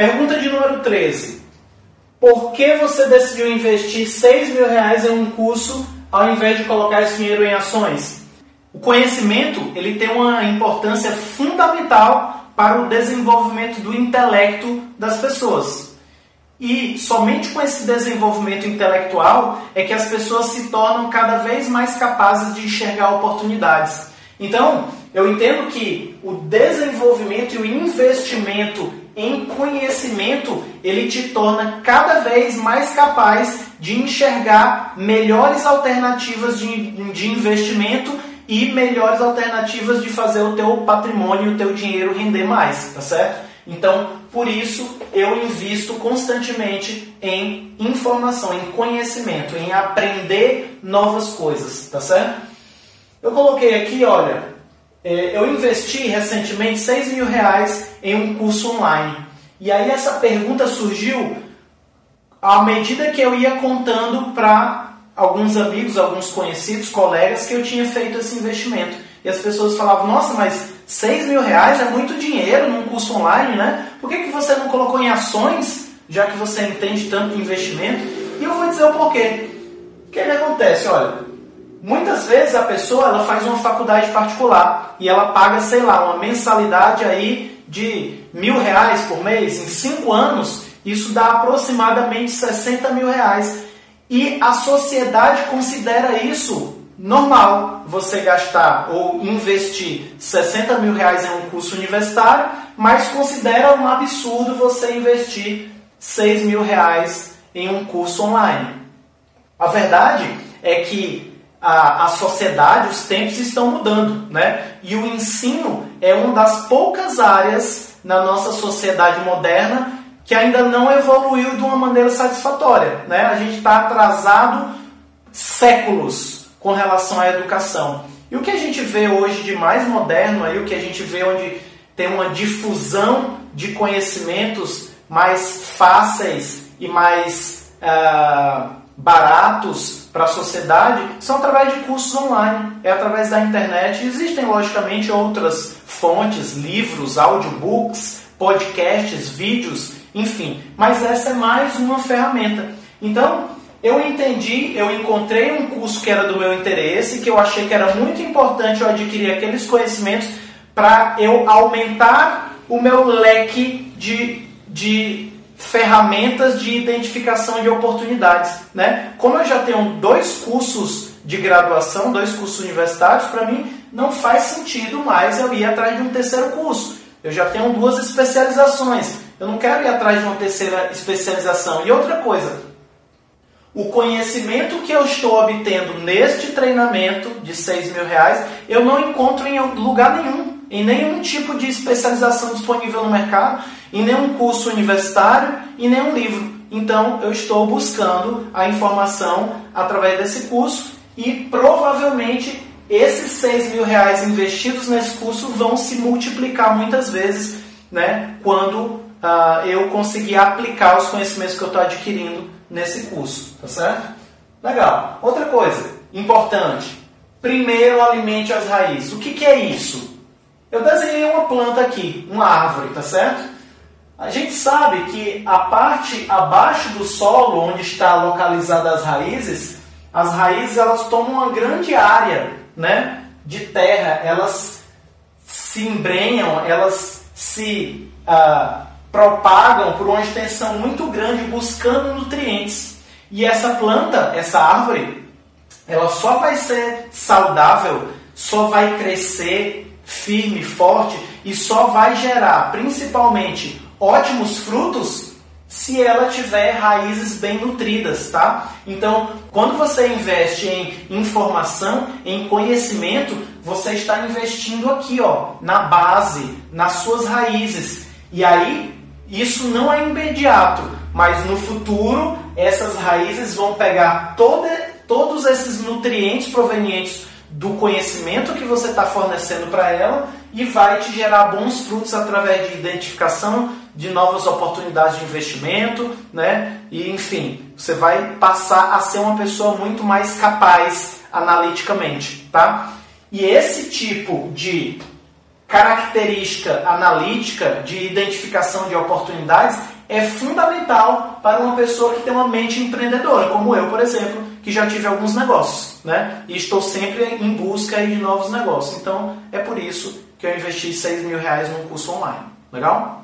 Pergunta de número 13. Por que você decidiu investir 6 mil reais em um curso ao invés de colocar esse dinheiro em ações? O conhecimento ele tem uma importância fundamental para o desenvolvimento do intelecto das pessoas. E somente com esse desenvolvimento intelectual é que as pessoas se tornam cada vez mais capazes de enxergar oportunidades. Então, eu entendo que o desenvolvimento e o investimento em conhecimento, ele te torna cada vez mais capaz de enxergar melhores alternativas de, de investimento e melhores alternativas de fazer o teu patrimônio, o teu dinheiro render mais, tá certo? Então, por isso, eu invisto constantemente em informação, em conhecimento, em aprender novas coisas, tá certo? Eu coloquei aqui, olha, eu investi recentemente 6 mil reais em um curso online. E aí essa pergunta surgiu à medida que eu ia contando para alguns amigos, alguns conhecidos, colegas que eu tinha feito esse investimento. E as pessoas falavam, nossa, mas 6 mil reais é muito dinheiro num curso online, né? Por que, que você não colocou em ações, já que você entende tanto de investimento? E eu vou dizer o porquê. O que, que acontece? Olha, muitas vezes a pessoa ela faz uma faculdade particular e ela paga, sei lá, uma mensalidade aí de mil reais por mês. Em cinco anos, isso dá aproximadamente 60 mil reais. E a sociedade considera isso normal você gastar ou investir 60 mil reais em um curso universitário, mas considera um absurdo você investir 6 mil reais em um curso online. A verdade é que a, a sociedade, os tempos estão mudando, né? E o ensino é uma das poucas áreas na nossa sociedade moderna que ainda não evoluiu de uma maneira satisfatória, né? A gente está atrasado séculos com relação à educação. E o que a gente vê hoje de mais moderno, aí, o que a gente vê onde tem uma difusão de conhecimentos mais fáceis e mais uh, baratos para a sociedade, são através de cursos online, é através da internet. Existem, logicamente, outras fontes, livros, audiobooks, podcasts, vídeos, enfim, mas essa é mais uma ferramenta. Então, eu entendi, eu encontrei um curso que era do meu interesse, que eu achei que era muito importante eu adquirir aqueles conhecimentos para eu aumentar o meu leque de, de ferramentas de identificação de oportunidades. Né? Como eu já tenho dois cursos de graduação, dois cursos universitários, para mim não faz sentido mais eu ir atrás de um terceiro curso. Eu já tenho duas especializações. Eu não quero ir atrás de uma terceira especialização. E outra coisa, o conhecimento que eu estou obtendo neste treinamento de 6 mil reais, eu não encontro em lugar nenhum, em nenhum tipo de especialização disponível no mercado, em nenhum curso universitário, em nenhum livro. Então, eu estou buscando a informação através desse curso e provavelmente esses 6 mil reais investidos nesse curso vão se multiplicar muitas vezes né, quando uh, eu conseguir aplicar os conhecimentos que eu estou adquirindo nesse curso, tá certo? Legal. Outra coisa importante. Primeiro alimente as raízes. O que, que é isso? Eu desenhei uma planta aqui, uma árvore, tá certo? A gente sabe que a parte abaixo do solo, onde está localizada as raízes, as raízes elas tomam uma grande área, né, de terra. Elas se embrenham, elas se ah, propagam por uma extensão muito grande buscando nutrientes. E essa planta, essa árvore, ela só vai ser saudável, só vai crescer firme, forte e só vai gerar principalmente ótimos frutos se ela tiver raízes bem nutridas, tá? Então, quando você investe em informação, em conhecimento, você está investindo aqui, ó, na base, nas suas raízes. E aí isso não é imediato, mas no futuro essas raízes vão pegar toda, todos esses nutrientes provenientes do conhecimento que você está fornecendo para ela e vai te gerar bons frutos através de identificação de novas oportunidades de investimento, né? E enfim, você vai passar a ser uma pessoa muito mais capaz analiticamente, tá? E esse tipo de característica analítica de identificação de oportunidades é fundamental para uma pessoa que tem uma mente empreendedora, como eu, por exemplo, que já tive alguns negócios, né? E estou sempre em busca de novos negócios. Então, é por isso que eu investi 6 mil reais num curso online. Legal?